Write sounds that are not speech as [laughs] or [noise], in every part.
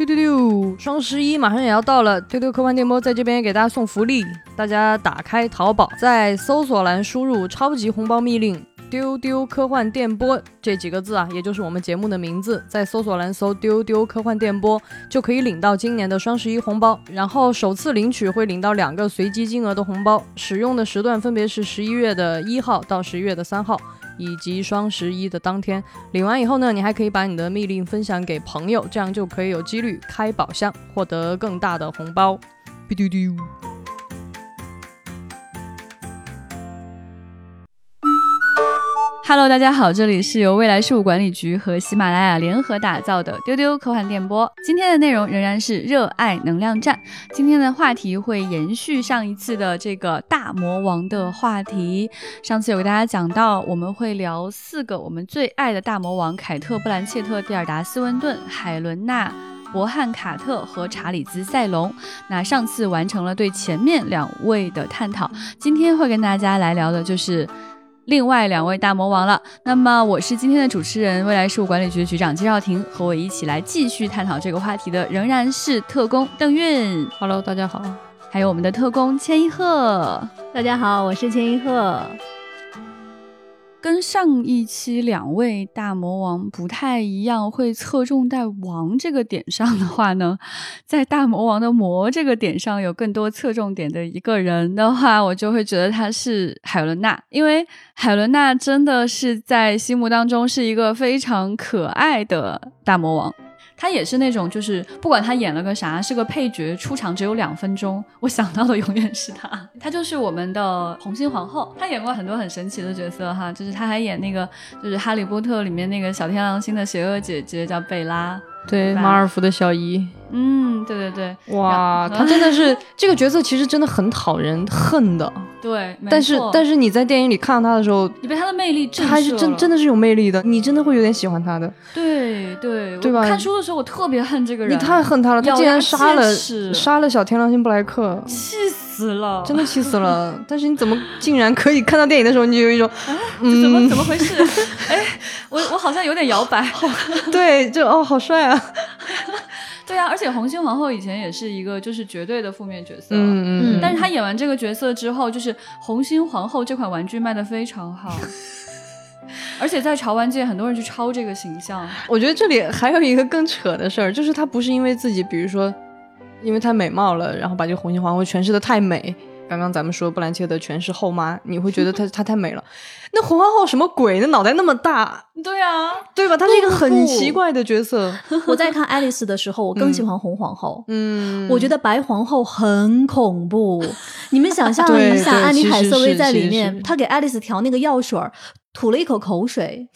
丢丢丢！双十一马上也要到了，丢丢科幻电波在这边给大家送福利，大家打开淘宝，在搜索栏输入“超级红包密令”。丢丢科幻电波这几个字啊，也就是我们节目的名字，在搜索栏搜“丢丢科幻电波”就可以领到今年的双十一红包。然后首次领取会领到两个随机金额的红包，使用的时段分别是十一月的一号到十一月的三号，以及双十一的当天。领完以后呢，你还可以把你的密令分享给朋友，这样就可以有几率开宝箱，获得更大的红包。Hello，大家好，这里是由未来事务管理局和喜马拉雅联合打造的丢丢科幻电波。今天的内容仍然是热爱能量站。今天的话题会延续上一次的这个大魔王的话题。上次有给大家讲到，我们会聊四个我们最爱的大魔王：凯特·布兰切特、蒂尔达·斯温顿、海伦娜·伯汉卡特和查理兹·塞隆。那上次完成了对前面两位的探讨，今天会跟大家来聊的就是。另外两位大魔王了。那么我是今天的主持人，未来事务管理局局长金少廷，和我一起来继续探讨这个话题的仍然是特工邓韵。Hello，大家好。还有我们的特工千一鹤。大家好，我是千一鹤。跟上一期两位大魔王不太一样，会侧重在王这个点上的话呢，[laughs] 在大魔王的魔这个点上有更多侧重点的一个人的话，我就会觉得他是海伦娜，因为海伦娜真的是在心目当中是一个非常可爱的大魔王。他也是那种，就是不管他演了个啥，是个配角，出场只有两分钟，[laughs] 我想到的永远是他。他就是我们的红心皇后，他演过很多很神奇的角色哈，就是他还演那个，就是《哈利波特》里面那个小天狼星的邪恶姐姐，叫贝拉。对，马尔福的小姨。嗯，对对对，哇，他真的是 [laughs] 这个角色，其实真的很讨人恨的。对，但是但是你在电影里看到他的时候，你被他的魅力震他是真真的是有魅力的，你真的会有点喜欢他的。对对对吧？看书的时候我特别恨这个人，你太恨他了，他竟然杀了杀了小天狼星布莱克，气死了，真的气死了。[laughs] 但是你怎么竟然可以看到电影的时候，你就有一种，嗯，怎么怎么回事？[laughs] 哎，我我好像有点摇摆。[laughs] 对，就哦，好帅啊。对啊，而且红心皇后以前也是一个就是绝对的负面角色，嗯嗯，但是她演完这个角色之后，就是红心皇后这款玩具卖的非常好，而且在潮玩界很多人去抄这个形象。我觉得这里还有一个更扯的事儿，就是他不是因为自己，比如说因为太美貌了，然后把这个红心皇后诠释的太美。刚刚咱们说布兰切德全是后妈，你会觉得她她 [laughs] 太美了。那红皇后什么鬼？那脑袋那么大，对啊，对吧？她是一个很奇怪的角色。[laughs] 我在看爱丽丝的时候，我更喜欢红皇后。嗯，我觉得白皇后很恐怖。你们想象 [laughs] 一下，安妮海瑟薇在里面，她给爱丽丝调那个药水，吐了一口口水。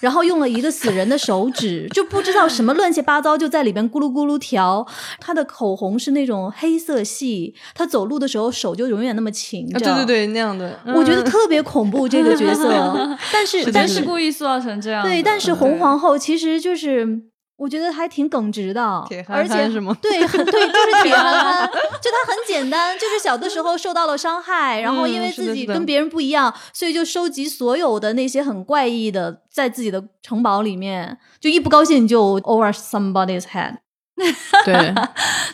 然后用了一个死人的手指，就不知道什么乱七八糟就在里边咕噜咕噜调。他的口红是那种黑色系，他走路的时候手就永远那么勤着。对对对，那样的，我觉得特别恐怖这个角色。但是但是故意塑造成这样。对，但是红皇后其实就是。我觉得还挺耿直的，而且是吗？对 [laughs] 对，就是铁憨憨，就他很简单，就是小的时候受到了伤害，然后因为自己跟别人不一样，所以就收集所有的那些很怪异的，在自己的城堡里面，就一不高兴就 over somebody's head。[laughs] 对，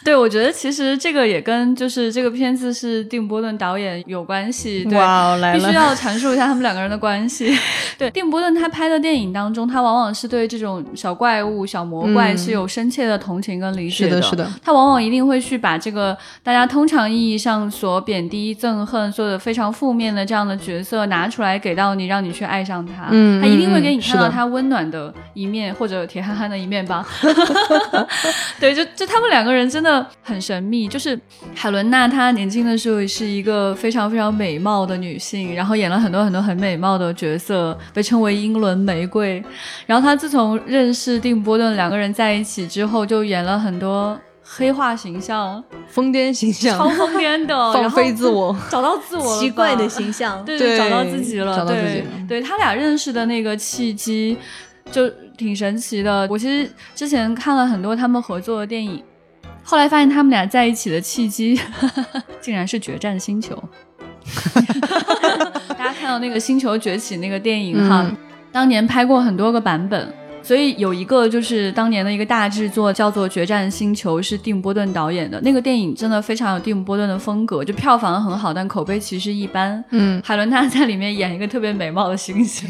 对，我觉得其实这个也跟就是这个片子是定·波顿导演有关系。哇，来了，必须要阐述一下他们两个人的关系。[laughs] 对，定·波顿他拍的电影当中，他往往是对这种小怪物、小魔怪是有深切的同情跟理解的。是的，是的。他往往一定会去把这个大家通常意义上所贬低、憎恨、做的非常负面的这样的角色拿出来给到你，让你去爱上他。嗯，他一定会给你看到他温暖的一面，或者铁憨憨的一面吧。[laughs] 对，就就他们两个人真的很神秘。就是海伦娜，她年轻的时候是一个非常非常美貌的女性，然后演了很多很多很美貌的角色，被称为英伦玫瑰。然后她自从认识定波顿，两个人在一起之后，就演了很多黑化形象、疯癫形象、超疯癫的、[laughs] 放飞自我、[laughs] 找到自我、奇怪的形象，对，找到自己了，找到自己。对他俩认识的那个契机。就挺神奇的。我其实之前看了很多他们合作的电影，后来发现他们俩在一起的契机 [laughs] 竟然是《决战星球》。[laughs] 大家看到那个《星球崛起》那个电影哈，当年拍过很多个版本。所以有一个就是当年的一个大制作叫做《决战星球》，是蒂姆·波顿导演的那个电影，真的非常有蒂姆·波顿的风格，就票房很好，但口碑其实一般。嗯，海伦娜在里面演一个特别美貌的猩猩。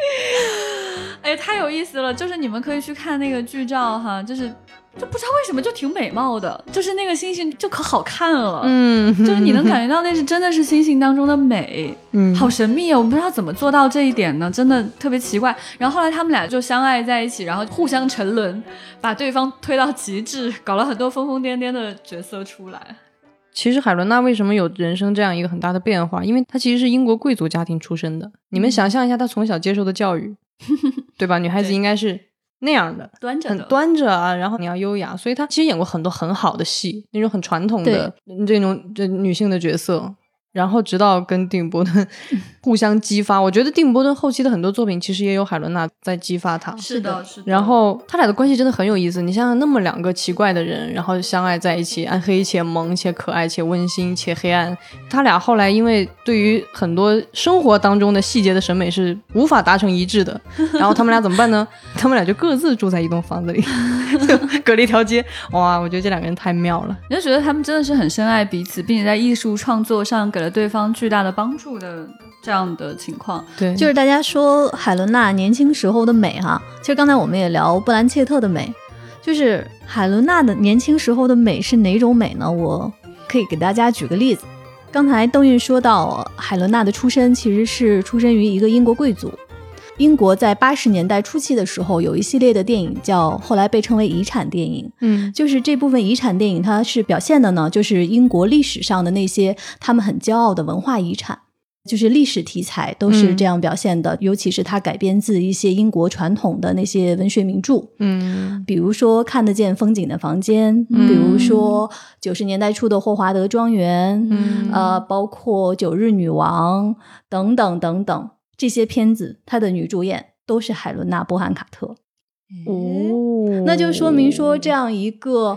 [laughs] 哎，太有意思了！就是你们可以去看那个剧照哈，就是就不知道为什么就挺美貌的，就是那个星星就可好看了，嗯，就是你能感觉到那是真的是星星当中的美，嗯，好神秘啊！我不知道怎么做到这一点呢，真的特别奇怪。然后后来他们俩就相爱在一起，然后互相沉沦，把对方推到极致，搞了很多疯疯癫癫的角色出来。其实海伦娜为什么有人生这样一个很大的变化？因为她其实是英国贵族家庭出身的。你们想象一下，她从小接受的教育，[laughs] 对吧？女孩子应该是那样的，端着的，端着啊，然后你要优雅。所以她其实演过很多很好的戏，那种很传统的这种这女性的角色。然后直到跟蒂姆·波顿互相激发，我觉得蒂姆·波顿后期的很多作品其实也有海伦娜在激发他。是的，是的。然后他俩的关系真的很有意思。你想想，那么两个奇怪的人，然后相爱在一起，暗黑且萌且可爱且温馨且黑暗。他俩后来因为对于很多生活当中的细节的审美是无法达成一致的，[laughs] 然后他们俩怎么办呢？他们俩就各自住在一栋房子里，[laughs] 隔了一条街。哇，我觉得这两个人太妙了。你就觉得他们真的是很深爱彼此，并且在艺术创作上给了对方巨大的帮助的这样的情况。对，就是大家说海伦娜年轻时候的美哈，其实刚才我们也聊布兰切特的美，就是海伦娜的年轻时候的美是哪种美呢？我可以给大家举个例子。刚才邓韵说到海伦娜的出身其实是出身于一个英国贵族。英国在八十年代初期的时候，有一系列的电影叫后来被称为遗产电影。嗯，就是这部分遗产电影，它是表现的呢，就是英国历史上的那些他们很骄傲的文化遗产，就是历史题材都是这样表现的。尤其是它改编自一些英国传统的那些文学名著，嗯，比如说看得见风景的房间，嗯比如说九十年代初的霍华德庄园，嗯呃，包括九日女王等等等等这些片子，它的女主演都是海伦娜·波汉卡特。哦那就说明说这样一个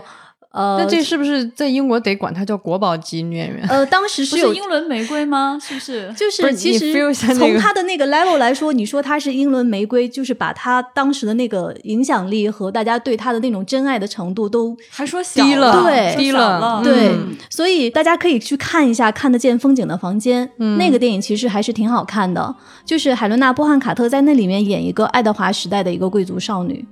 呃，那这是不是在英国得管她叫国宝级女演员？呃，当时是有是英伦玫瑰吗？是不是？[laughs] 就是是其实从个他的那个 level 来说，你说她是英伦玫瑰，就是把她当时的那个影响力和大家对她的那种真爱的程度都还说小低了对低了了，对，嗯所以大家可以去看一下《看得见风景的房间》嗯那个电影，其实还是挺好看的。就是海伦娜·波汉卡特在那里面演一个爱德华时代的一个贵族少女。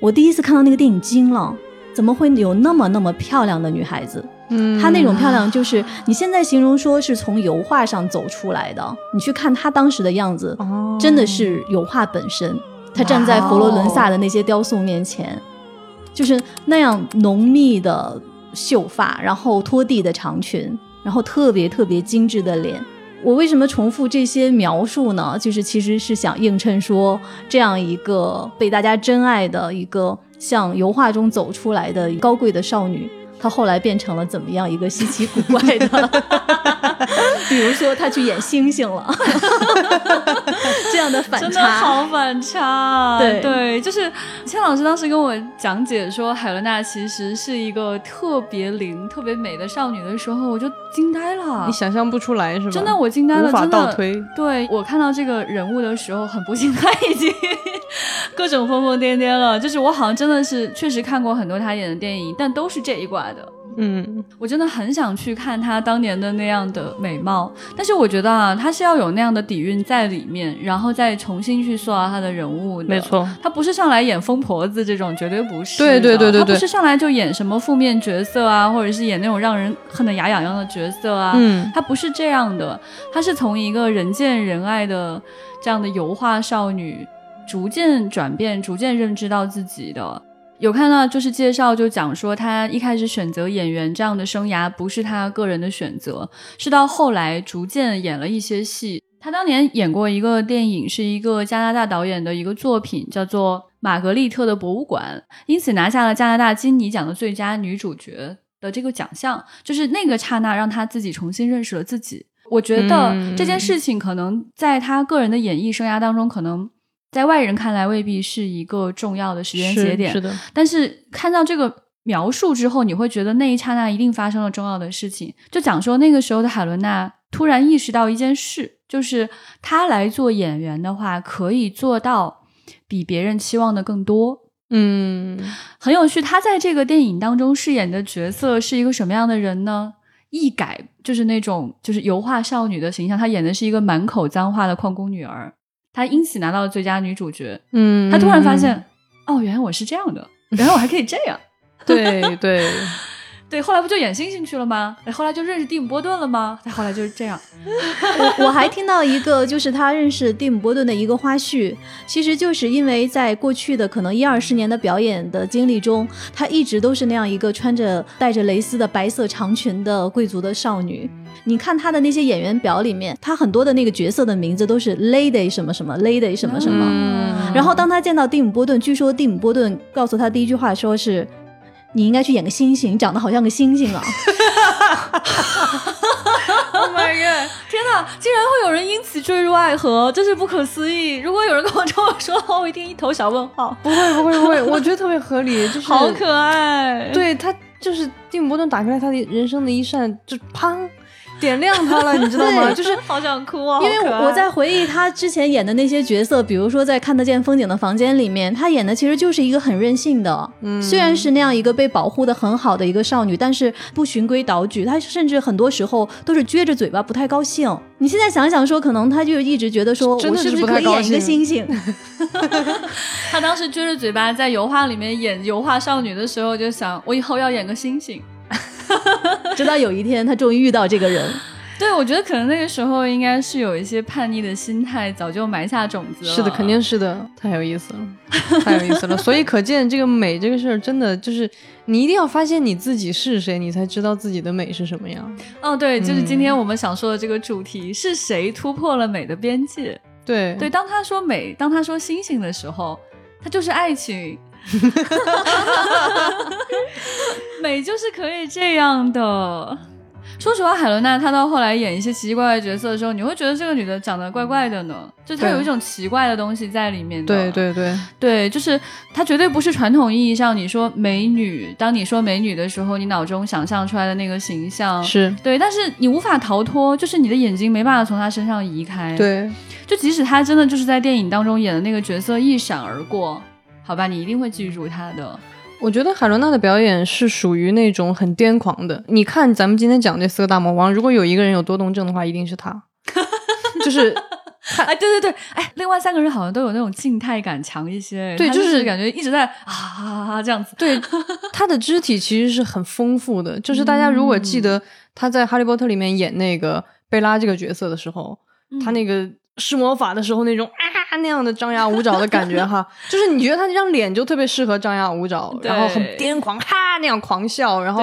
我第一次看到那个电影惊了，怎么会有那么那么漂亮的女孩子？嗯，她那种漂亮，就是你现在形容说是从油画上走出来的。你去看她当时的样子，哦真的是油画本身。她站在佛罗伦萨的那些雕塑面前，就是那样浓密的秀发，然后拖地的长裙，然后特别特别精致的脸。我为什么重复这些描述呢？就是其实是想映衬说，这样一个被大家珍爱的一个像油画中走出来的高贵的少女，她后来变成了怎么样一个稀奇古怪的？[laughs] 比如说，他去演星星了，[laughs] 这样的反差真的差。好反差啊！对就是千老师当时跟我讲解说海伦娜其实是一个特别灵、特别美的少女的时候，我就惊呆了你。想象不出来是吧？真的，我惊呆了，无法真的倒推。对我看到这个人物的时候，很不幸他已经 [laughs] 各种疯疯癫癫了。就是我好像真的是确实看过很多他演的电影，但都是这一挂的。嗯，我真的很想去看她当年的那样的美貌，但是我觉得啊，她是要有那样的底蕴在里面，然后再重新去塑造她的人物的。没错。她不是上来演疯婆子这种，绝对不是的。对对对对对她不是上来就演什么负面角色啊，或者是演那种让人恨得牙痒痒的角色啊。嗯，她不是这样的，她是从一个人见人爱的这样的油画少女，逐渐转变，逐渐认知到自己的。有看到就是介绍，就讲说她一开始选择演员这样的生涯不是她个人的选择，是到后来逐渐演了一些戏。她当年演过一个电影，是一个加拿大导演的一个作品，叫做《玛格丽特的博物馆》，因此拿下了加拿大金尼奖的最佳女主角的这个奖项。就是那个刹那，让她自己重新认识了自己。我觉得这件事情可能在她个人的演艺生涯当中，可能在外人看来未必是一个重要的时间节点，是是的，但是看到这个描述之后，你会觉得那一刹那一定发生了重要的事情。就讲说那个时候的海伦娜突然意识到一件事，就是她来做演员的话，可以做到比别人期望的更多。嗯，很有趣。她在这个电影当中饰演的角色是一个什么样的人呢？一改就是那种就是油画少女的形象，她演的是一个满口脏话的矿工女儿。她因此拿到了最佳女主角。嗯，她突然发现，哦，原来我是这样的，原来我还可以这样。对对。对，后来不就演星星去了吗？哎，后来就认识蒂姆·波顿了吗？再后来就是这样。我我还听到一个，就是他认识蒂姆·波顿的一个花絮，其实就是因为在过去的可能一二十年的表演的经历中，他一直都是那样一个穿着带着蕾丝的白色长裙的贵族的少女。你看他的那些演员表里面，他很多的那个角色的名字都是 Lady 什么什么，Lady 什么什么。然后当他见到蒂姆·波顿，据说蒂姆·波顿告诉他第一句话说是。你应该去演个星星，你长得好像个星星啊！[laughs] Oh my god！天哪，竟然会有人因此坠入爱河，真是不可思议！如果有人跟我这么说，我一定一头小问号。不会，不会，不会，[laughs] 我觉得特别合理，就是好可爱。对他，就是蒂姆·波顿打开了他的人生的一扇，就砰。点亮他了，你知道吗？就是好想哭啊！因为我在回忆他之前演的那些角色，比如说在《看得见风景的房间》里面，他演的其实就是一个很任性的，嗯，虽然是那样一个被保护的很好的一个少女，但是不循规蹈矩，她甚至很多时候都是撅着嘴巴不太高兴。你现在想想说，可能他就一直觉得说，我是不是可以演一个星星？[laughs] 他当时撅着嘴巴在油画里面演油画少女的时候，就想我以后要演个星星。直到有一天，他终于遇到这个人。[laughs] 对，我觉得可能那个时候应该是有一些叛逆的心态，早就埋下种子了。是的，肯定是的，太有意思了，太有意思了。所以可见，这个美这个事儿，真的就是你一定要发现你自己是谁，你才知道自己的美是什么样。哦，对，就是今天我们想说的这个主题，是谁突破了美的边界？对对，当他说美，当他说星星的时候，他就是爱情。美就是可以这样的。说实话，海伦娜她到后来演一些奇奇怪怪的角色的时候，你会觉得这个女的长得怪怪的呢，就她有一种奇怪的东西在里面。对对对对，就是她绝对不是传统意义上你说美女，当你说美女的时候，你脑中想象出来的那个形象是对，但是你无法逃脱，就是你的眼睛没办法从她身上移开。对，就即使她真的就是在电影当中演的那个角色一闪而过。好吧，你一定会记住他的。我觉得海伦娜的表演是属于那种很癫狂的。你看，咱们今天讲这四个大魔王，如果有一个人有多动症的话，一定是他。[laughs] 就是，哎，对对对，哎，另外三个人好像都有那种静态感强一些。对，就是感觉一直在啊这样子。对，他的肢体其实是很丰富的。[laughs] 就是大家如果记得他在《哈利波特》里面演那个贝拉这个角色的时候，他那个。施魔法的时候那种啊那样的张牙舞爪的感觉哈，就是你觉得他那张脸就特别适合张牙舞爪，然后很癫狂哈那样狂笑，然后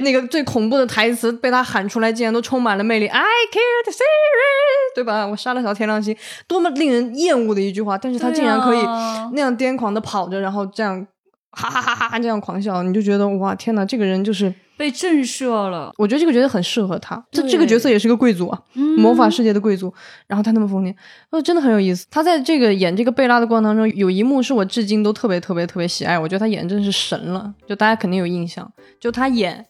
那个最恐怖的台词被他喊出来，竟然都充满了魅力。I killed Siri，对吧？我杀了小天狼星，多么令人厌恶的一句话，但是他竟然可以那样癫狂的跑着，然后这样哈哈哈哈这样狂笑，你就觉得哇天哪，这个人就是。被震慑了，我觉得这个角色很适合他。这这个角色也是个贵族啊，魔法世界的贵族。然后他那么疯癫，哦，真的很有意思。他在这个演这个贝拉的过程当中，有一幕是我至今都特别特别特别喜爱。我觉得他演真是神了，就大家肯定有印象，就他演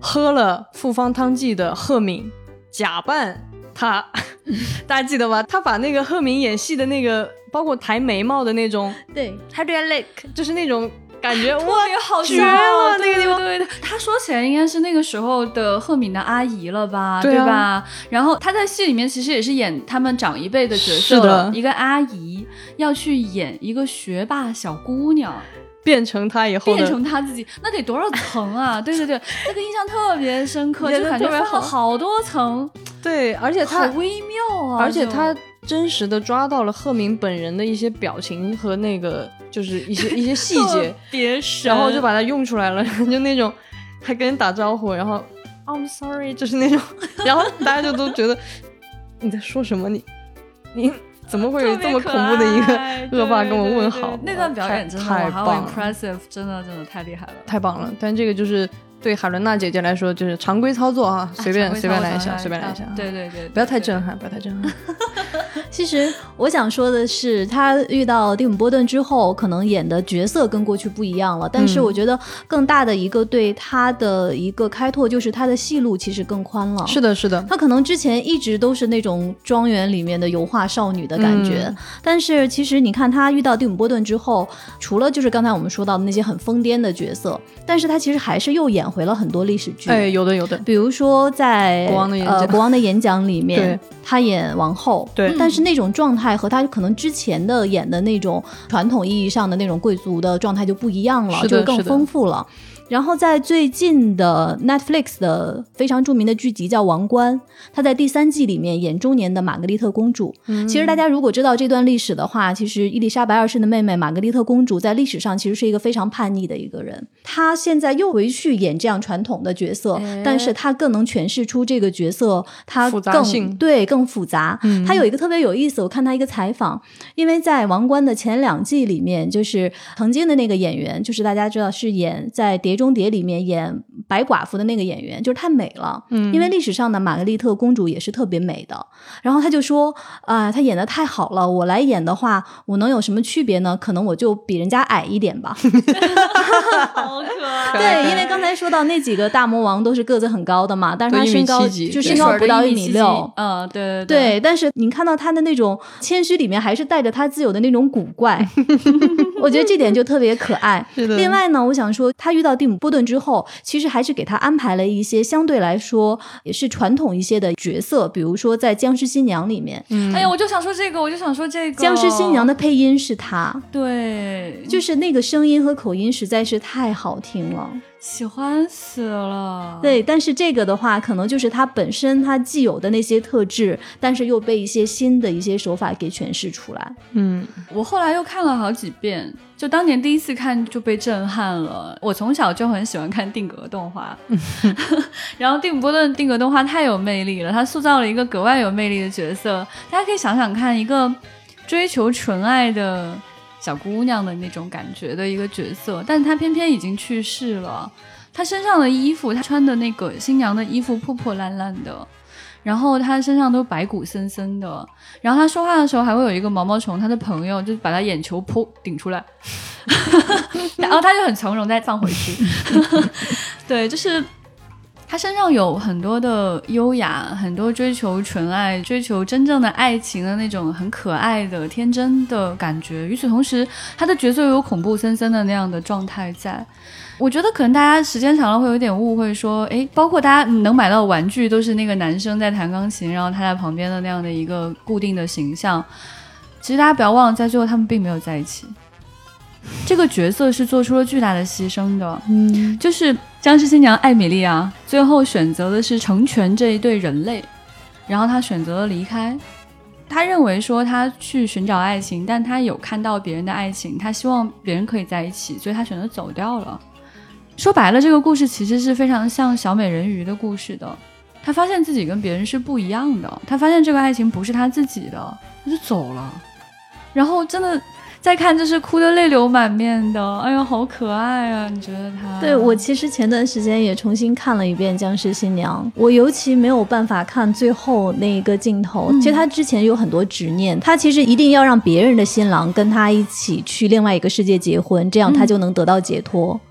喝了复方汤剂的赫敏，假扮他，[laughs] 大家记得吧？他把那个赫敏演戏的那个，包括抬眉毛的那种，对 I look？就是那种。感觉 [laughs] 哇也好笑，那个地方。对对，他说起来应该是那个时候的赫敏的阿姨了吧，对吧？然后他在戏里面其实也是演他们长一辈的角色，一个阿姨要去演一个学霸小姑娘，变成他以后变成他自己，那得多少层啊？[laughs] 对对对，那个印象特别深刻，就感觉分了好多层。对，而且他微妙啊，而且他真实的抓到了赫敏本人的一些表情和那个。就是一些一些细节，别然后就把它用出来了，[laughs] 就那种还跟人打招呼，然后 I'm sorry，就是那种，然后大家就都觉得你在说什么？你你怎么会有这么恐怖的一个恶霸跟我问好？那段表演真的太棒，impressive，真的真的太厉害了，太棒了。但这个就是对海伦娜姐姐来说就是常规操作啊，随便随便来一下，随便来一下。对对对，不要太震撼，不要太震撼。[laughs] 其实我想说的是，他遇到蒂姆·波顿之后，可能演的角色跟过去不一样了。但是我觉得更大的一个对他的一个开拓，就是他的戏路其实更宽了。是的，是的。他可能之前一直都是那种庄园里面的油画少女的感觉，但是其实你看他遇到蒂姆·波顿之后，除了就是刚才我们说到的那些很疯癫的角色，但是他其实还是又演回了很多历史剧。哎，有的，有的。比如说在国王的演讲，呃，国王的演讲里面，他演王后。对，但是那种状态和他可能之前的演的那种传统意义上的那种贵族的状态就不一样了，就更丰富了。然后在最近的 Netflix 的非常著名的剧集叫《王冠》，她在第三季里面演中年的玛格丽特公主。其实大家如果知道这段历史的话，其实伊丽莎白二世的妹妹玛格丽特公主在历史上其实是一个非常叛逆的一个人。她现在又回去演这样传统的角色，但是她更能诠释出这个角色她更对更复杂。她有一个特别有意思，我看她一个采访，因为在《王冠》的前两季里面，就是曾经的那个演员，就是大家知道是演在谍。中谍里面演白寡妇的那个演员就是太美了，嗯，因为历史上的玛格丽特公主也是特别美的。然后他就说啊，她演的太好了，我来演的话，我能有什么区别呢？可能我就比人家矮一点吧。[laughs] [laughs] 好可爱。对，因为刚才说到那几个大魔王都是个子很高的嘛，但是他身高就身高不到一米六。嗯，对对对。但是你看到他的那种谦虚里面，还是带着他自有的那种古怪。[laughs] 我觉得这点就特别可爱。另外呢，我想说他遇到蒂。波顿之后，其实还是给他安排了一些相对来说也是传统一些的角色，比如说在《僵尸新娘》里面。嗯哎呀，我就想说这个，我就想说这个，《僵尸新娘》的配音是他，对，就是那个声音和口音实在是太好听了。喜欢死了，对，但是这个的话，可能就是它本身它既有的那些特质，但是又被一些新的一些手法给诠释出来。嗯，我后来又看了好几遍，就当年第一次看就被震撼了。我从小就很喜欢看定格动画，[laughs] 然后蒂姆·波顿定格动画太有魅力了，他塑造了一个格外有魅力的角色。大家可以想想看，一个追求纯爱的。小姑娘的那种感觉的一个角色，但是她偏偏已经去世了。她身上的衣服，她穿的那个新娘的衣服破破烂烂的，然后他身上都白骨森森的。然后他说话的时候还会有一个毛毛虫，他的朋友就把他眼球噗顶出来，[laughs] 然后他就很从容再放回去。[laughs] 对，就是。他身上有很多的优雅，很多追求纯爱、追求真正的爱情的那种很可爱的天真的感觉。与此同时，他的角色又有恐怖森森的那样的状态在。我觉得可能大家时间长了会有点误会，说，诶，包括大家能买到玩具都是那个男生在弹钢琴，然后他在旁边的那样的一个固定的形象。其实大家不要忘了，在最后他们并没有在一起。这个角色是做出了巨大的牺牲的，嗯，就是僵尸新娘艾米莉啊，最后选择的是成全这一对人类，然后她选择了离开。她认为说她去寻找爱情，但她有看到别人的爱情，她希望别人可以在一起，所以她选择走掉了。说白了，这个故事其实是非常像小美人鱼的故事的。她发现自己跟别人是不一样的，她发现这个爱情不是她自己的，她就走了。然后真的。再看就是哭得泪流满面的，哎呀，好可爱啊！你觉得他？对我其实前段时间也重新看了一遍《僵尸新娘》，我尤其没有办法看最后那一个镜头。其实他之前有很多执念，他其实一定要让别人的新郎跟他一起去另外一个世界结婚，这样他就能得到解脱。嗯，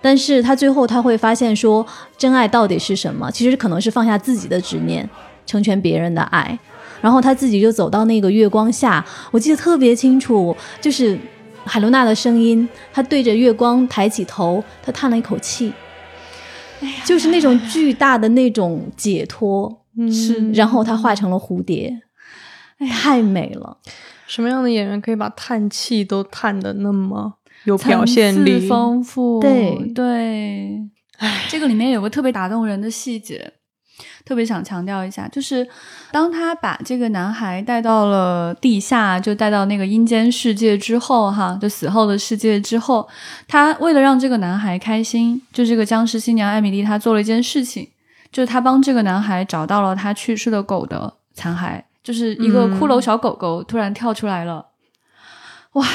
但是他最后他会发现说，真爱到底是什么？其实可能是放下自己的执念，成全别人的爱。然后他自己就走到那个月光下，我记得特别清楚，就是海伦娜的声音，他对着月光抬起头，他叹了一口气，就是那种巨大的那种解脱，是。然后他化成了蝴蝶，哎太美了。什么样的演员可以把叹气都叹的那么有表现力、丰富？对对，哎，这个里面有个特别打动人的细节。特别想强调一下，就是当他把这个男孩带到了地下，就带到那个阴间世界之后，哈，就死后的世界之后，他为了让这个男孩开心，就这个僵尸新娘艾米丽，她做了一件事情，就是她帮这个男孩找到了他去世的狗的残骸，就是一个骷髅小狗狗突然跳出来了，哇！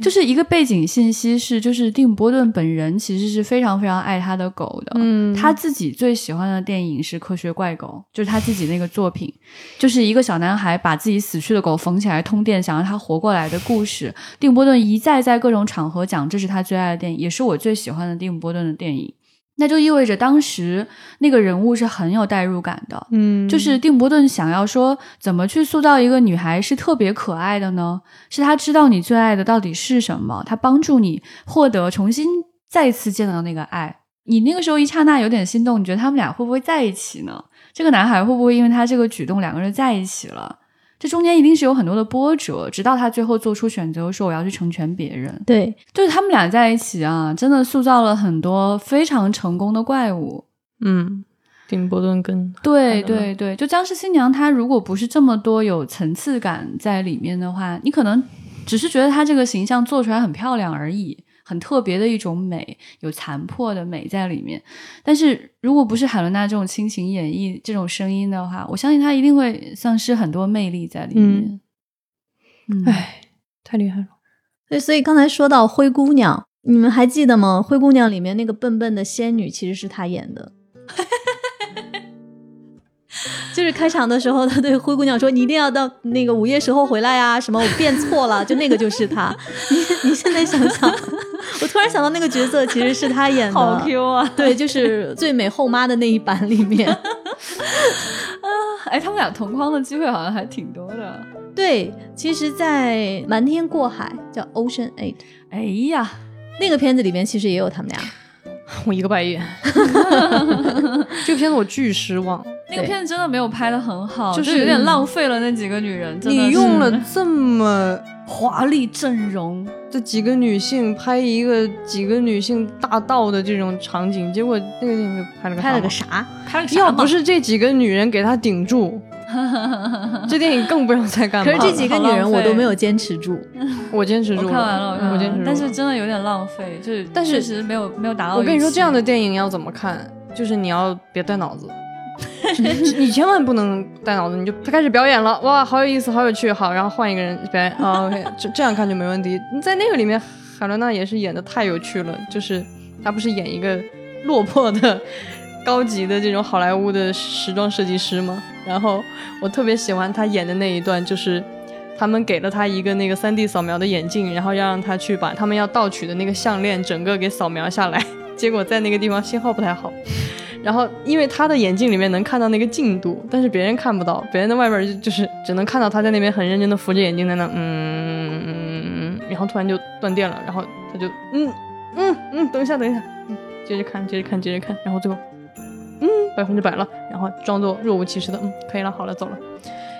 就是一个背景信息是，就是蒂姆·波顿本人其实是非常非常爱他的狗的。嗯，他自己最喜欢的电影是《科学怪狗》，就是他自己那个作品，就是一个小男孩把自己死去的狗缝起来通电，想让它活过来的故事。蒂姆·波顿一再在各种场合讲，这是他最爱的电影，也是我最喜欢的蒂姆·波顿的电影。那就意味着当时那个人物是很有代入感的，嗯，就是丁伯·顿想要说怎么去塑造一个女孩是特别可爱的呢？是他知道你最爱的到底是什么，他帮助你获得重新再次见到那个爱。你那个时候一刹那有点心动，你觉得他们俩会不会在一起呢？这个男孩会不会因为他这个举动两个人在一起了？这中间一定是有很多的波折，直到他最后做出选择，说我要去成全别人。对，就是他们俩在一起啊，真的塑造了很多非常成功的怪物。嗯，丁姆·波顿跟对对对，就僵尸新娘，她如果不是这么多有层次感在里面的话，你可能只是觉得她这个形象做出来很漂亮而已。很特别的一种美，有残破的美在里面。但是如果不是海伦娜这种亲情演绎这种声音的话，我相信她一定会丧失很多魅力在里面。嗯，哎，太厉害了。对，所以刚才说到灰姑娘，你们还记得吗？灰姑娘里面那个笨笨的仙女其实是她演的。[laughs] 就是开场的时候，他对灰姑娘说：“你一定要到那个午夜时候回来呀！”什么我变错了，就那个就是他。你你现在想想，我突然想到那个角色其实是他演的，好 Q 啊！对，就是最美后妈的那一版里面。[laughs] 啊，哎，他们俩同框的机会好像还挺多的。对，其实，在《瞒天过海》叫《Ocean Eight》，哎呀，那个片子里面其实也有他们俩。我一个白眼，[laughs] 这个片子我巨失望。那个片子真的没有拍的很好，就是有点浪费了那几个女人。你用了这么华丽阵容，这几个女性拍一个几个女性大盗的这种场景，结果那个电影拍了个拍了个啥？拍了个啥？要不是这几个女人给他顶住。[laughs] 这电影更不知道在干嘛。可是这几个女人我都没有坚持住，我坚持住。我看完了，我坚持住。但是真的有点浪费，就是但确实没有没有达到。我跟你说，这样的电影要怎么看？就是你要别带脑子，[laughs] 你千万不能带脑子。你就他开始表演了，哇，好有意思，好有趣，好，然后换一个人表演啊，OK，这这样看就没问题。你在那个里面，海伦娜也是演的太有趣了，就是她不是演一个落魄的。高级的这种好莱坞的时装设计师吗？然后我特别喜欢她演的那一段，就是他们给了他一个那个 3D 扫描的眼镜，然后要让他去把他们要盗取的那个项链整个给扫描下来。结果在那个地方信号不太好，然后因为他的眼镜里面能看到那个进度，但是别人看不到，别人的外边就就是只能看到他在那边很认真的扶着眼镜在那，嗯，然后突然就断电了，然后他就嗯嗯嗯，等一下等一下，嗯，接着看接着看接着看，然后最后。嗯，百分之百了，然后装作若无其事的，嗯，可以了，好了，走了，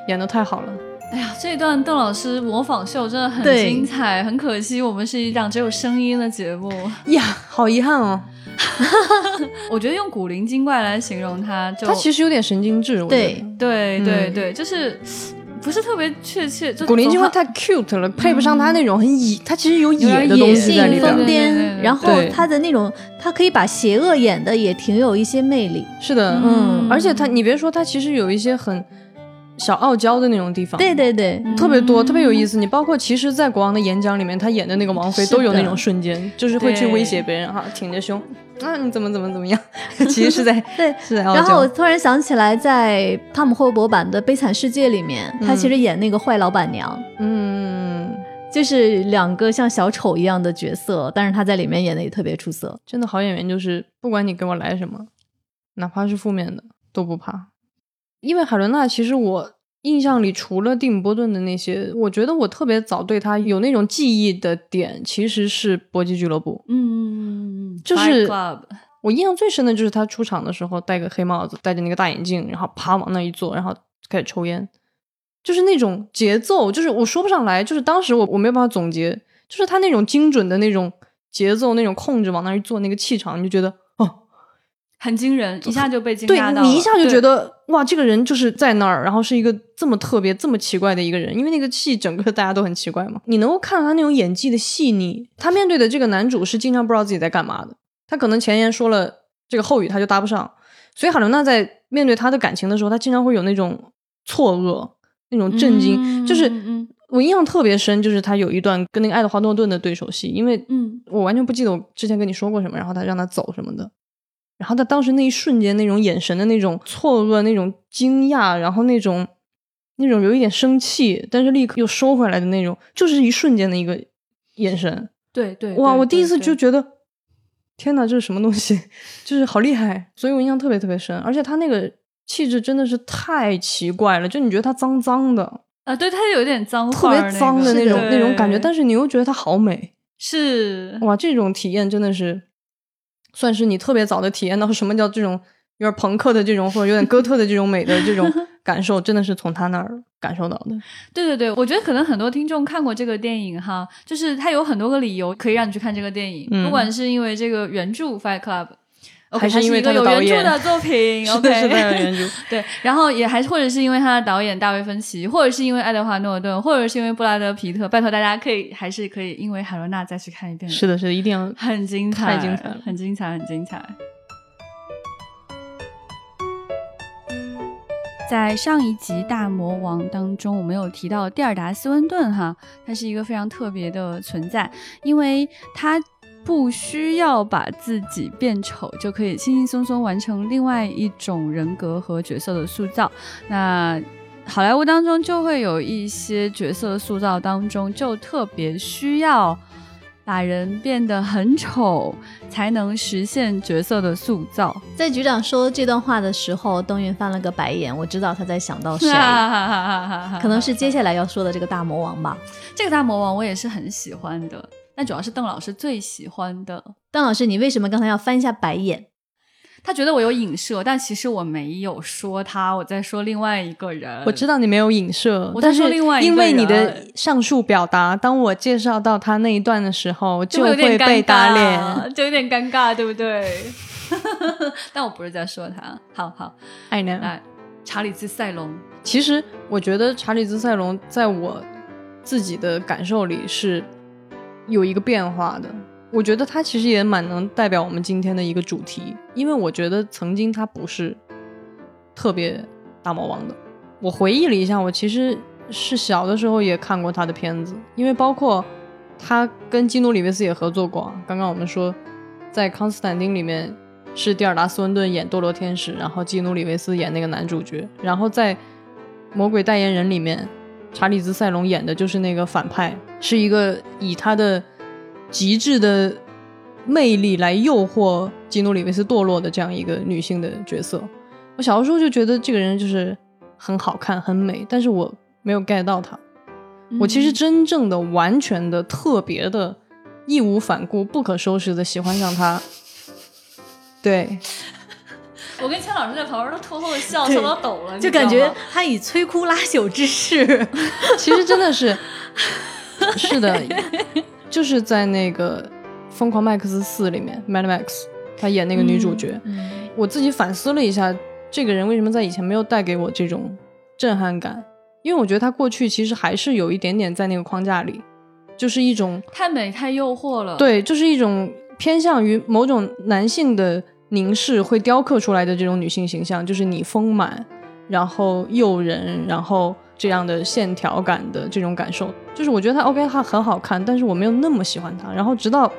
演的太好了。哎呀，这一段邓老师模仿秀真的很精彩，很可惜我们是一档只有声音的节目 [laughs] 呀，好遗憾哦。[laughs] 我觉得用古灵精怪来形容他，就他其实有点神经质。对对对对，就是。不是特别确切，古灵精怪太 cute 了，配不上他那种很野，他其实有野的东西在里疯癫，然后他的那种，他可以把邪恶演的也挺有一些魅力。是的，嗯，而且他，你别说，他其实有一些很。小傲娇的那种地方，对对对，特别多，特别有意思。你包括其实，在国王的演讲里面，他演的那个王妃都有那种瞬间，就是会去威胁别人哈，挺着胸，啊，你怎么怎么怎么样？其实是在对 [laughs] 是在。然后我突然想起来，在汤姆霍伯版的《悲惨世界》里面，他其实演那个坏老板娘，嗯，就是两个像小丑一样的角色，但是他在里面演的也特别出色。真的好演员，就是不管你给我来什么，哪怕是负面的都不怕。因为海伦娜，其实我印象里除了蒂姆·波顿的那些，我觉得我特别早对他有那种记忆的点，其实是《搏击俱乐部》。嗯嗯嗯嗯，就是我印象最深的就是他出场的时候戴个黑帽子，戴着那个大眼镜，然后啪往那一坐，然后开始抽烟，就是那种节奏，就是我说不上来，就是当时我我没有办法总结，就是他那种精准的那种节奏，那种控制往那一坐，那个气场，你就觉得。很惊人，一下就被惊讶到。对你一下就觉得哇，这个人就是在那儿，然后是一个这么特别、这么奇怪的一个人。因为那个戏整个大家都很奇怪嘛，你能够看到他那种演技的细腻。他面对的这个男主是经常不知道自己在干嘛的，他可能前言说了这个后语他就搭不上，所以海伦娜在面对他的感情的时候，他经常会有那种错愕、那种震惊，就是我印象特别深，就是他有一段跟那个爱德华诺顿的对手戏，因为嗯，我完全不记得我之前跟你说过什么，然后他让他走什么的，然后他当时那一瞬间那种眼神的那种错愕、那种惊讶，然后那种那种有一点生气，但是立刻又收回来的那种，就是一瞬间的一个眼神。对对，哇！我第一次就觉得，天哪，这是什么东西？[laughs] 就是好厉害，所以我印象特别特别深。而且他那个气质真的是太奇怪了，就你觉得他脏脏的，啊，对，他有点脏特别脏的那种、那种感觉，但是你又觉得他好美。是哇，这种体验真的是算是你特别早的体验到什么叫这种有点朋克的这种，或者有点哥特的这种美的这种感受，真的是从他那儿感受到的。对对对，我觉得可能很多听众看过这个电影哈，就是他有很多个理由可以让你去看这个电影，嗯不管是因为这个原著《Fight Club》。还是因为有原著的作品 [laughs] 是，OK，的，是的，原著。[laughs] 对，然后也还或者是因为他的导演大卫芬奇，或者是因为爱德华诺顿，或者是因为布拉德皮特，拜托大家可以还是可以因为海伦娜再去看一遍，是的，是的，一定要很精彩，太精彩了很精彩，很精彩。在上一集《大魔王》当中，我们有提到蒂尔达·斯温顿哈，他是一个非常特别的存在，因为他不需要把自己变丑，就可以轻轻松松完成另外一种人格和角色的塑造。那好莱坞当中就会有一些角色塑造当中，就特别需要把人变得很丑，才能实现角色的塑造。在局长说这段话的时候，东云翻了个白眼，我知道他在想到谁，[laughs] 可能是接下来要说的这个大魔王吧。这个大魔王，我也是很喜欢的，但主要是邓老师最喜欢的。邓老师，你为什么刚才要翻一下白眼？他觉得我有影射，但其实我没有说他，我在说另外一个人。我知道你没有影射，我在但是说另外一个因为你的上述表达，当我介绍到他那一段的时候，就会有点被打脸。就有点尴尬，对不对？[laughs] 但我不是在说他。好好，爱呢？来，查理兹塞隆，其实我觉得查理兹塞隆在我自己的感受里是有一个变化的。我觉得他其实也蛮能代表我们今天的一个主题，因为我觉得曾经他不是特别大魔王的。我回忆了一下，我其实是小的时候也看过他的片子，因为包括他跟基努里维斯也合作过。刚刚我们说，在《康斯坦丁》里面是蒂尔达·斯温顿演堕落天使，然后基努里维斯演那个男主角，然后在《魔鬼代言人》里面，查理兹·塞隆演的就是那个反派，是一个以他的极致的魅力来诱惑基努里维斯堕落的这样一个女性的角色。我小的时候就觉得这个人就是很好看、很美，但是我没有 get 到她。我其实真正的、完全的、特别的、义无反顾、不可收拾的喜欢上他。[laughs] 对，我跟千老师在旁边都偷偷的笑，对笑到抖了，就感觉你知道吗他以摧枯拉朽之势，[laughs] 其实真的是，[laughs] 是的，就是在那个《疯狂麦克斯四》里面，Mad Max，他演那个女主角。嗯我自己反思了一下，这个人为什么在以前没有带给我这种震撼感？因为我觉得他过去其实还是有一点点在那个框架里，就是一种太美太诱惑了。，对，就是一种偏向于某种男性的凝视会雕刻出来的这种女性形象，就是你丰满，然后诱人，然后这样的线条感的这种感受。就是我觉得他 OK，他很好看，但是我没有那么喜欢他。然后直到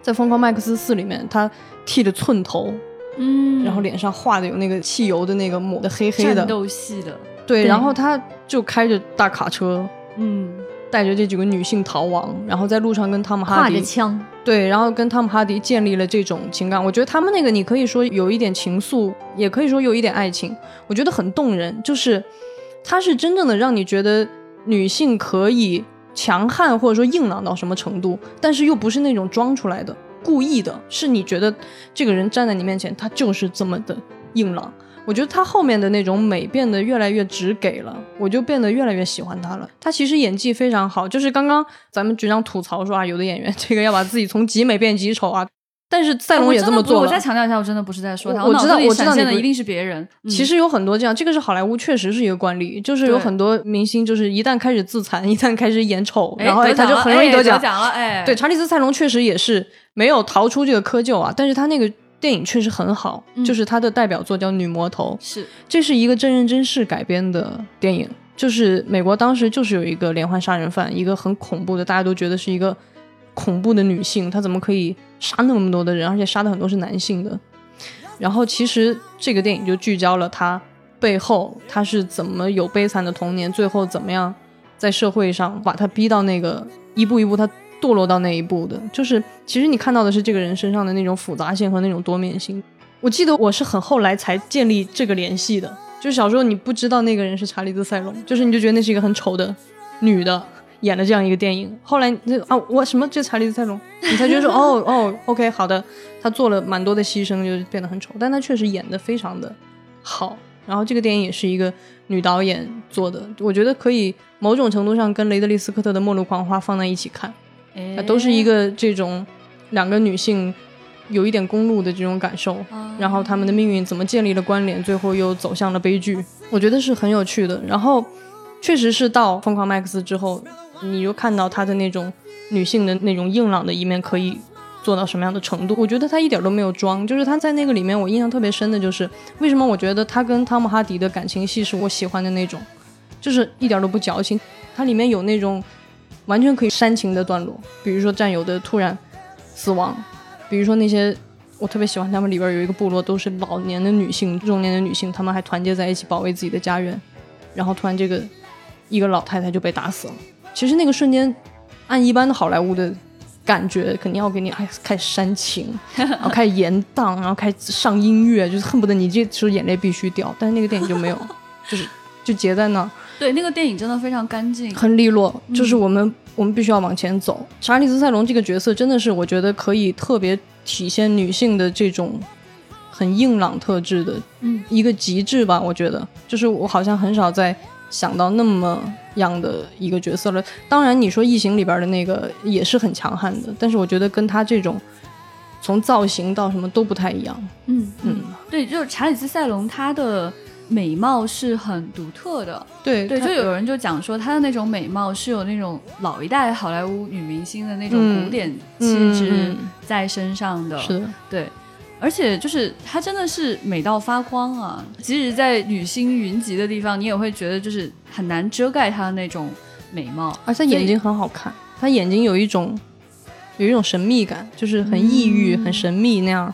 在《疯狂麦克斯四》里面，他剃着寸头，嗯，然后脸上画的有那个汽油的那个抹的黑黑的，战斗系的，对，然后他就开着大卡车。嗯，带着这几个女性逃亡，然后在路上跟汤姆哈挎迪着枪，对，然后跟汤姆哈迪建立了这种情感。我觉得他们那个，你可以说有一点情愫，也可以说有一点爱情，我觉得很动人。就是它是真正的让你觉得女性可以强悍或者说硬朗到什么程度，但是又不是那种装出来的、故意的，是你觉得这个人站在你面前，他就是这么的硬朗。我觉得他后面的那种美变得越来越直给了，我就变得越来越喜欢他了。他其实演技非常好，就是刚刚咱们局长吐槽说啊，有的演员这个要把自己从极美变极丑啊，但是赛龙也这么做了。我再强调一下，我真的不是在说他，我知道我知道你不闪现的一定是别人。嗯其实有很多这样，这个是好莱坞确实是一个惯例，就是有很多明星就是一旦开始自残，一旦开始演丑，哎然后哎他就很容易得奖。奖了，哎，对，查理斯·赛隆确实也是没有逃出这个窠臼啊，但是他那个电影确实很好，嗯就是他的代表作叫《女魔头》，是这是一个真人真事改编的电影。就是美国当时就是有一个连环杀人犯，一个很恐怖的，大家都觉得是一个恐怖的女性，她怎么可以杀那么多的人，而且杀的很多是男性的。然后其实这个电影就聚焦了她背后，她是怎么有悲惨的童年，最后怎么样在社会上把她逼到那个一步一步她堕落到那一步的。就是其实你看到的是这个人身上的那种复杂性和那种多面性。我记得我是很后来才建立这个联系的。就是小时候你不知道那个人是查理兹塞隆，就是你就觉得那是一个很丑的女的演了这样一个电影。后来那啊，我什么这查理兹塞隆，你才觉得说哦哦，OK 好的，他做了蛮多的牺牲，就变得很丑，但他确实演的非常的好。然后这个电影也是一个女导演做的，我觉得可以某种程度上跟雷德利·斯科特的《末路狂花》放在一起看，都是一个这种两个女性。有一点公路的这种感受，然后他们的命运怎么建立了关联，最后又走向了悲剧，我觉得是很有趣的。然后，确实是到《疯狂麦克斯》之后，你就看到她的那种女性的那种硬朗的一面可以做到什么样的程度。我觉得她一点都没有装，就是她在那个里面，我印象特别深的就是为什么我觉得她跟汤姆哈迪的感情戏是我喜欢的那种，就是一点都不矫情。它里面有那种完全可以煽情的段落，比如说战友的突然死亡。比如说那些，我特别喜欢他们里边有一个部落，都是老年的女性、中年的女性，她们还团结在一起保卫自己的家园。然后突然这个一个老太太就被打死了。其实那个瞬间，按一般的好莱坞的感觉，肯定要给你开始开始煽情，[laughs] 然后开始延宕，然后开始上音乐，就是恨不得你这时候眼泪必须掉。但是那个电影就没有，[laughs] 就是就结在那儿。对，那个电影真的非常干净，很利落。就是我们。我们必须要往前走。查理兹塞隆这个角色真的是，我觉得可以特别体现女性的这种很硬朗特质的一个极致吧。我觉得，就是我好像很少在想到那么样的一个角色了。当然，你说异形里边的那个也是很强悍的，但是我觉得跟他这种从造型到什么都不太一样。嗯嗯，对，就是查理斯塞隆他的。美貌是很独特的，对对，就有人就讲说她的那种美貌是有那种老一代好莱坞女明星的那种古典气质在身上的，是的，对，而且就是她真的是美到发光啊！即使在女星云集的地方，你也会觉得就是很难遮盖她的那种美貌，而且眼睛很好看，她眼睛有一种有一种神秘感，就是很抑郁、很神秘那样。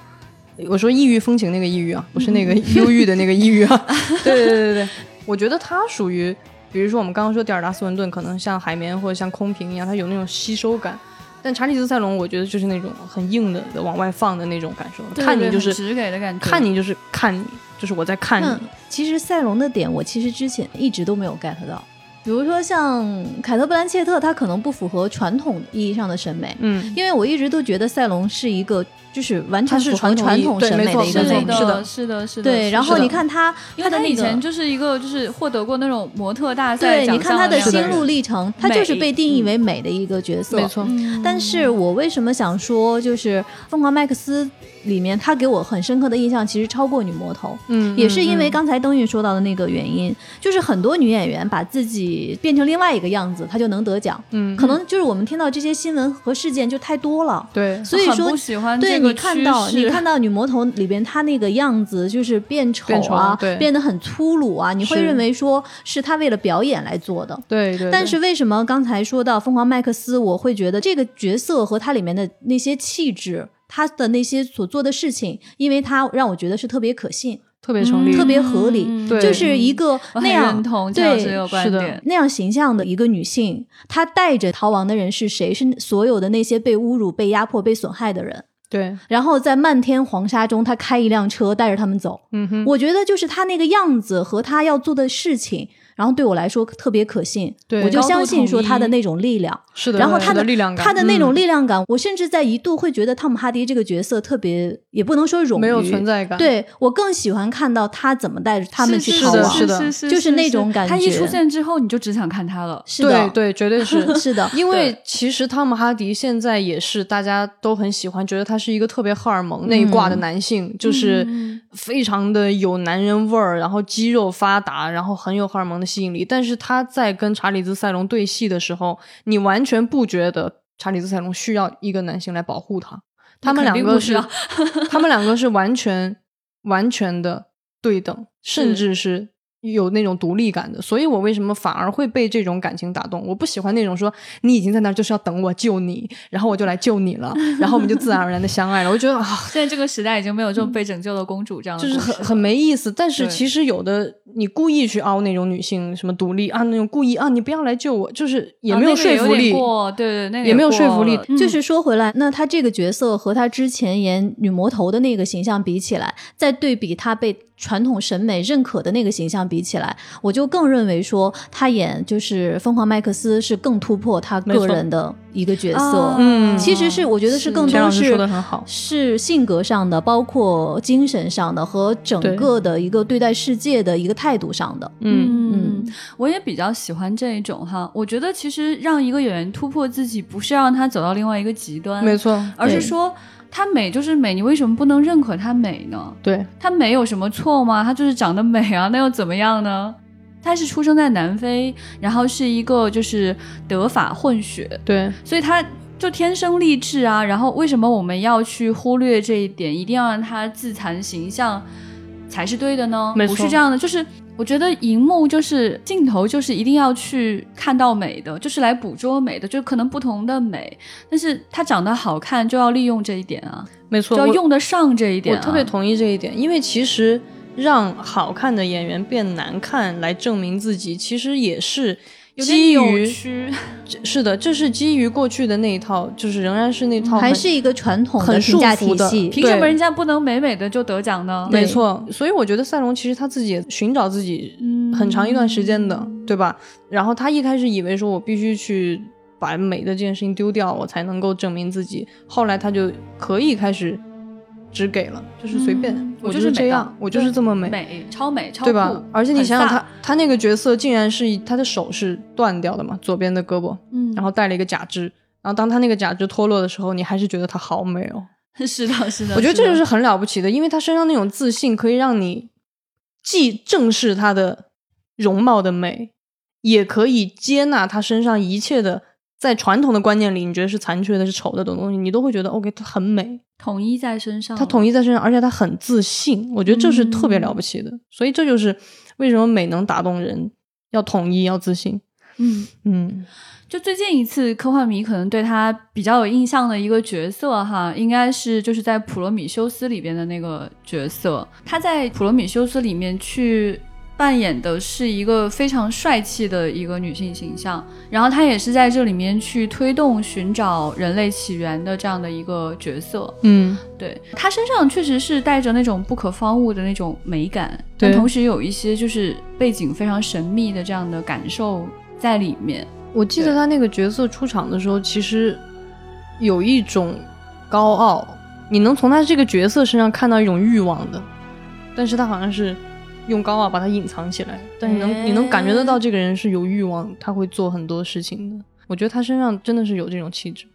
我说异域风情那个抑郁啊，不是那个忧郁的那个抑郁啊。[laughs] 对对对对对，我觉得她属于，比如说我们刚刚说蒂尔达斯文顿，可能像海绵或者像空瓶一样，她有那种吸收感。但查理兹塞隆，我觉得就是那种很硬的往外放的那种感受，看你就是直给的感觉，看你就是看你，就是我在看你。其实塞隆的点，我其实之前一直都没有 get 到。比如说像凯特·布兰切特，她可能不符合传统意义上的审美，嗯，因为我一直都觉得塞隆是一个。就是完全是符合传统审美的一个美，是的，是的，是的。对，然后你看他，因为他以前就是一个就是获得过那种模特大赛对，你看他的心路历程，他就是被定义为美的一个角色，没错。但是我为什么想说，就是《疯狂麦克斯》里面，他给我很深刻的印象，其实超过女魔头，嗯，也是因为刚才登运说到的那个原因，就是很多女演员把自己变成另外一个样子，她就能得奖，嗯，可能就是我们听到这些新闻和事件就太多了，对，所以说对你看到你。看到女魔头里边她那个样子，就是变丑啊，变得很粗鲁啊，你会认为说是她为了表演来做的。对对。但是为什么刚才说到疯狂麦克斯，我会觉得这个角色和它里面的那些气质，他的那些所做的事情，因为他让我觉得是特别可信，特别成立，特别合理，就是一个那样对是的那样形象的一个女性，她带着逃亡的人是谁？是所有的那些被侮辱、被压迫、被损害的人。对，然后在漫天黄沙中，她开一辆车带着他们走。嗯哼，我觉得就是她那个样子和她要做的事情。然后对我来说特别可信，我就相信说他的那种力量。是的，然后他的力量感，他的那种力量感，我甚至在一度会觉得汤姆哈迪这个角色特别，也不能说冗余，没有存在感。对我更喜欢看到他怎么带着他们去逃亡，是的，就是那种感觉。他一出现之后，你就只想看他了。是的，对，绝对是 [laughs] 是的。因为其实汤姆哈迪现在也是大家都很喜欢，觉得他是一个特别荷尔蒙那一挂的男性，就是非常的有男人味儿，然后肌肉发达，然后很有荷尔蒙的吸引力，但是。他在跟查理兹塞隆对戏的时候，你完全不觉得查理兹塞隆需要一个男性来保护他。他们两个是，他们两个是完全完全的对等，[laughs] 甚至是有那种独立感的，所以我为什么反而会被这种感情打动？我不喜欢那种说你已经在那儿就是要等我救你，然后我就来救你了，然后我们就自然而然的相爱了。我觉得啊，现在这个时代已经没有这种被拯救的公主这样，就是很很没意思。但是其实有的你故意去凹那种女性什么独立啊，那种故意啊，你不要来救我，就是也没有说服力。对对，那个也没有说服力。就是说回来，那她这个角色和她之前演女魔头的那个形象比起来，再对比她被。传统审美认可的那个形象比起来，我就更认为说他演就是疯狂麦克斯是更突破他个人的一个角色。嗯，其实是我觉得是更多是说的很好，是性格上的，包括精神上的和整个的一个对待世界的一个态度上的。嗯嗯，我也比较喜欢这一种哈。我觉得其实让一个演员突破自己，不是让他走到另外一个极端，没错，而是说。她美就是美，你为什么不能认可她美呢？对，她美有什么错吗？她就是长得美啊，那又怎么样呢？她是出生在南非，然后是一个就是德法混血，对，所以她就天生丽质啊。然后为什么我们要去忽略这一点，一定要让她自残形象才是对的呢？不是这样的，就是。我觉得荧幕就是镜头，就是一定要去看到美的，就是来捕捉美的，就可能不同的美，但是它长得好看就要利用这一点啊，没错，就要用得上这一点。我特别同意这一点，因为其实让好看的演员变难看来证明自己，其实也是。基于是的，这是基于过去的那一套，就是仍然是那套，还是一个传统很评价体系。凭什么人家不能美美的就得奖呢？没错，所以我觉得赛龙其实他自己也寻找自己很长一段时间的，对吧？然后他一开始以为说我必须去把美的这件事情丢掉，我才能够证明自己。后来他就可以开始。只给了，就是随便，我就是这样，我就是这么美，美超美超对吧？而且你想想他，他那个角色竟然是他的手是断掉的嘛，左边的胳膊，嗯，然后带了一个假肢，然后当他那个假肢脱落的时候，你还是觉得他好美哦。[laughs] 是的，是的，我觉得这就是很了不起的，因为他身上那种自信，可以让你既正视他的容貌的美，也可以接纳他身上一切的。在传统的观念里，你觉得是残缺的、是丑的等东西，你都会觉得 OK，它很美，统一在身上。它统一在身上，而且它很自信，我觉得这是特别了不起的。所以这就是为什么美能打动人，要统一，要自信。嗯嗯，就最近一次科幻迷可能对他比较有印象的一个角色哈，应该是就是在《普罗米修斯》里边的那个角色。他在《普罗米修斯》里面去。扮演的是一个非常帅气的一个女性形象，然后她也是在这里面去推动寻找人类起源的这样的一个角色。嗯，对，她身上确实是带着那种不可方物的那种美感，但同时有一些就是背景非常神秘的这样的感受在里面。我记得她那个角色出场的时候，其实有一种高傲，你能从她这个角色身上看到一种欲望的，但是她好像是。用高傲把它隐藏起来，但你能你能感觉得到这个人是有欲望，他会做很多事情的。我觉得他身上真的是有这种气质。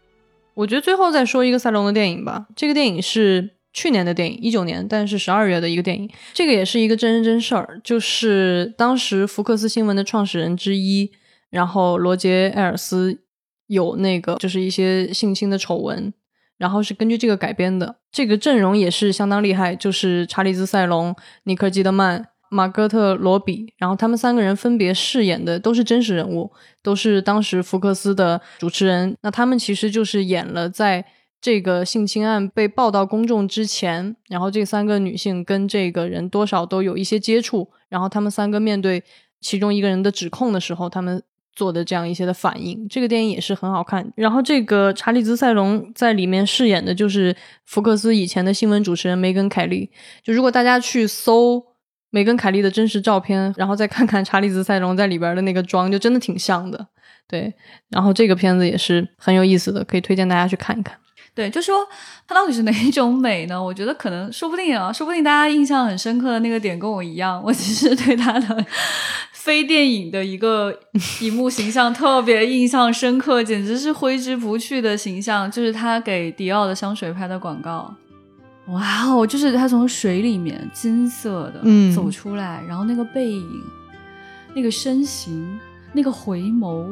我觉得最后再说一个赛隆的电影吧，这个电影是去年的电影，一九年，但是十二月的一个电影。这个也是一个真人真事儿，就是当时福克斯新闻的创始人之一，然后罗杰埃尔斯有那个就是一些性侵的丑闻。然后是根据这个改编的，这个阵容也是相当厉害，就是查理兹·塞隆、尼克·基德曼、马戈特·罗比，然后他们三个人分别饰演的都是真实人物，都是当时福克斯的主持人。那他们其实就是演了在这个性侵案被报道公众之前，然后这三个女性跟这个人多少都有一些接触，然后他们三个面对其中一个人的指控的时候，他们。做的这样一些的反应，这个电影也是很好看。然后这个查理兹塞隆在里面饰演的就是福克斯以前的新闻主持人梅根凯利。就如果大家去搜梅根凯利的真实照片，然后再看看查理兹塞隆在里边的那个妆，就真的挺像的。对，然后这个片子也是很有意思的，可以推荐大家去看一看。对，就说它到底是哪一种美呢？我觉得可能说不定啊，说不定大家印象很深刻的那个点跟我一样，我其实对他的。[laughs] 非电影的一个荧幕形象特别印象深刻，简直是挥之不去的形象，就是他给迪奥的香水拍的广告。哇哦，就是他从水里面金色的走出来，然后那个背影、那个身形、那个回眸，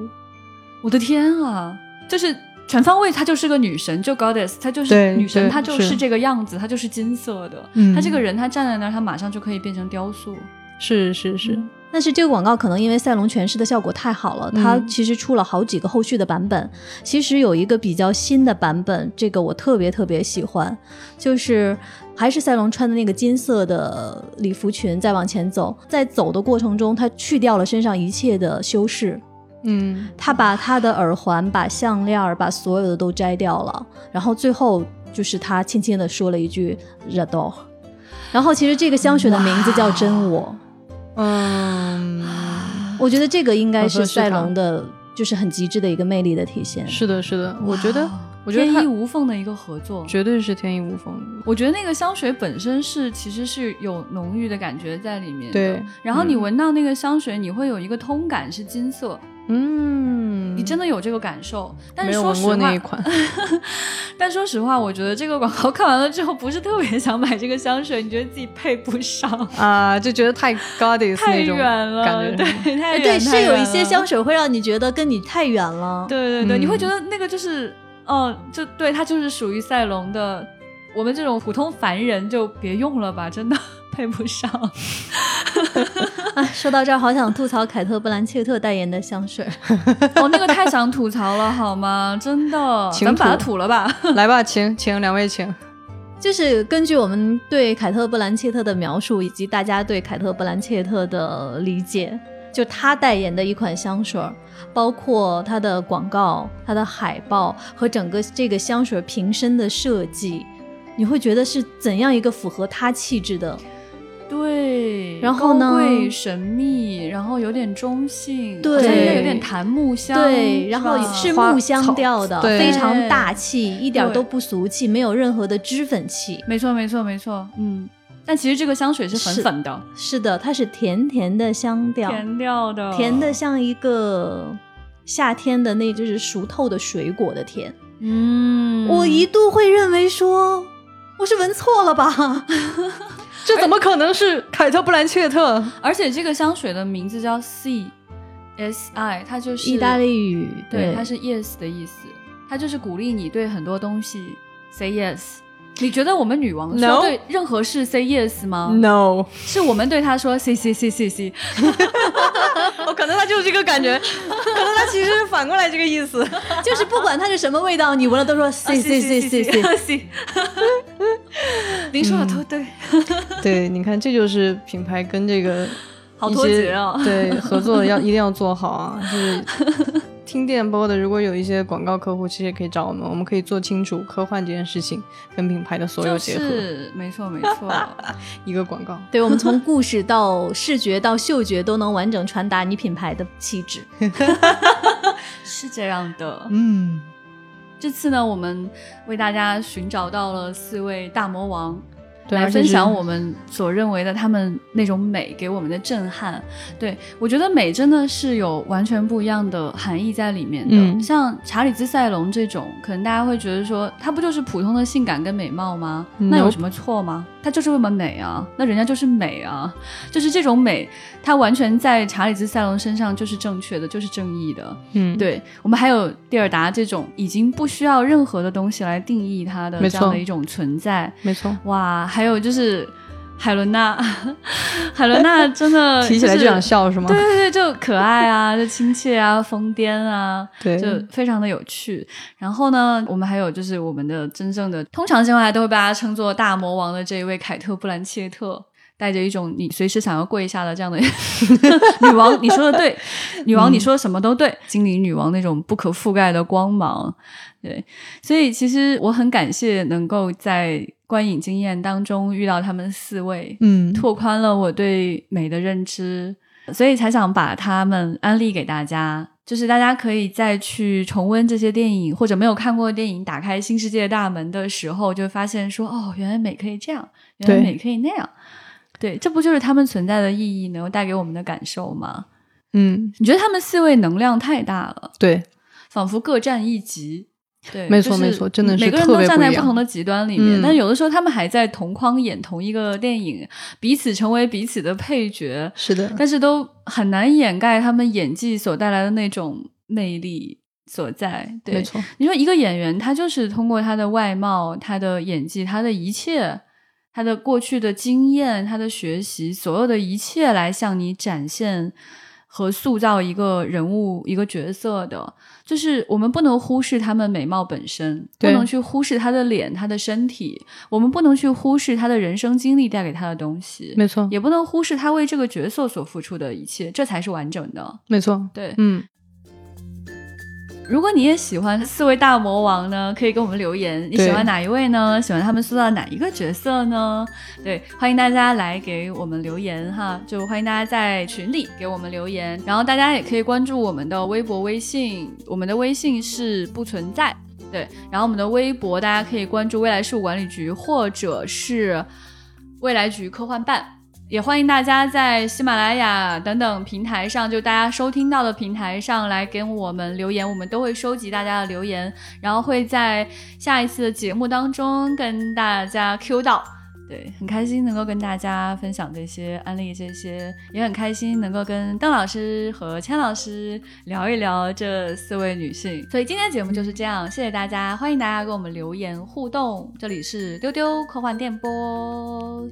我的天啊！就是全方位，她就是个女神，就 Goddess，她就是女神，她就是这个样子，她就是金色的。她这个人，她站在那儿，她马上就可以变成雕塑。是是是，但是这个广告可能因为赛龙诠释的效果太好了，它嗯其实出了好几个后续的版本。其实有一个比较新的版本，这个我特别特别喜欢，就是还是赛龙穿的那个金色的礼服裙在往前走，在走的过程中，他去掉了身上一切的修饰，嗯，他把他的耳环、把项链儿、把所有的都摘掉了，然后最后就是他轻轻的说了一句然后其实这个香水的名字叫真我。嗯，我觉得这个应该是赛龙的，就是很极致的一个魅力的体现。是的，是的，我觉得，我觉得天衣无缝的一个合作。绝对是天衣无缝。我觉得那个香水本身是其实是有浓郁的感觉在里面的。对然后你嗯闻到那个香水，你会有一个通感是金色，嗯，你真的有这个感受。但是说实话一，款，[laughs] 但说实话，我觉得这个广告看完了之后，不是特别想买这个香水，你觉得自己配不上，啊，就觉得太 goddess 太远了，感觉。对，太对，是有一些香水会让你觉得跟你太远了。对对对，嗯你会觉得那个就是，嗯、就对它就是属于赛龙的。我们这种普通凡人就别用了吧，真的配不上。啊，[laughs] 说到这儿，好想吐槽凯特·布兰切特代言的香水。[laughs] 哦，那个太想吐槽了，好吗？真的，请咱们把它吐吐了吧。[laughs] 来吧，请请两位请。就是根据我们对凯特·布兰切特的描述，以及大家对凯特·布兰切特的理解，就她代言的一款香水，包括它的广告、它的海报和整个这个香水瓶身的设计，你会觉得是怎样一个符合她气质的？对，然后呢？高贵神秘，然后有点中性，对。好像有点檀木香，对，然后是木香调的，对。非常大气，一点都不俗气，没有任何的脂粉气。没错，没错，没错，嗯。但其实这个香水是粉粉的，是的，它是甜甜的香调，甜调的，甜的像一个夏天的那就是熟透的水果的甜。嗯，我一度会认为说我是闻错了吧？这怎么可能是凯特·布兰切特？而且这个香水的名字叫 C S I，它就是意大利语，对，它是 yes 的意思，它就是鼓励你对很多东西 say yes。你觉得我们女王说对任何事 say yes 吗 No，是我们对她说 say say say say say。[laughs] 我可能他就是这个感觉，[laughs] 可能他其实反过来这个意思。[laughs] 就是不管它是什么味道，你闻了都说 C C C C C。C。您说的都对，对，你看，这就是品牌跟这个好脱节啊！对，合作要一定要做好啊！就是听电波的，如果有一些广告客户，其实也可以找我们，我们可以做清楚科幻这件事情跟品牌的所有结合，是没错没错，[laughs] 一个广告。对，我们从故事到视觉到嗅觉都能完整传达你品牌的气质。[laughs] 是这样的。嗯，这次呢，我们为大家寻找到了四位大魔王，对，来分享我们所认为的他们那种美给我们的震撼。对我觉得美真的是有完全不一样的含义在里面的。嗯像查理兹塞隆这种，可能大家会觉得说，它不就是普通的性感跟美貌吗？那有什么错吗？它就是为么美啊？那人家就是美啊，就是这种美，它完全在查理兹塞隆身上就是正确的，就是正义的。嗯，对我们还有蒂尔达这种已经不需要任何的东西来定义它的这样的一种存在。没错，哇，还有就是海伦娜，[laughs] 海伦娜 [laughs] 真的提起来就想笑是吗？对对对，就可爱啊，就亲切啊，疯癫啊，对就非常的有趣。然后呢，我们还有就是我们的真正的，通常情况下都会被大家称作大魔王的这一位凯特·布兰切特。带着一种你随时想要跪下的这样的 [laughs] 女王，你说的对，女王你说什么都对，精灵女王那种不可覆盖的光芒，对，所以其实我很感谢能够在观影经验当中遇到他们四位，嗯，拓宽了我对美的认知，所以才想把他们安利给大家。就是大家可以再去重温这些电影，或者没有看过的电影，打开新世界大门的时候，就会发现说，哦，原来美可以这样，原来美可以那样。对，这不就是他们存在的意义，能够带给我们的感受吗？嗯，你觉得他们四位能量太大了，对，仿佛各占一极。对，没错就是没错真的是每个人都站在不同的极端里面，嗯但有的时候他们还在同框演同一个电影，彼此成为彼此的配角，是的，但是都很难掩盖他们演技所带来的那种魅力所在。对没，错，你说一个演员，他就是通过他的外貌、他的演技、他的一切，他的过去的经验、他的学习，所有的一切来向你展现和塑造一个人物、一个角色的。就是我们不能忽视他们美貌本身，不能去忽视他的脸、他的身体，我们不能去忽视他的人生经历带给他的东西，没错，也不能忽视他为这个角色所付出的一切，这才是完整的。没错，对，嗯。如果你也喜欢四位大魔王呢，可以给我们留言。你喜欢哪一位呢？喜欢他们塑造哪一个角色呢？对，欢迎大家来给我们留言哈，就欢迎大家在群里给我们留言。然后大家也可以关注我们的微博、微信，我们的微信是不存在。对，然后我们的微博大家可以关注未来事务管理局或者是未来局科幻办。也欢迎大家在喜马拉雅等等平台上，就大家收听到的平台上来给我们留言，我们都会收集大家的留言，然后会在下一次的节目当中跟大家 Q 到。对，很开心能够跟大家分享这些安利，这些也很开心能够跟邓老师和千老师聊一聊这四位女性。所以今天节目就是这样，谢谢大家，欢迎大家跟我们留言互动。这里是丢丢科幻电波。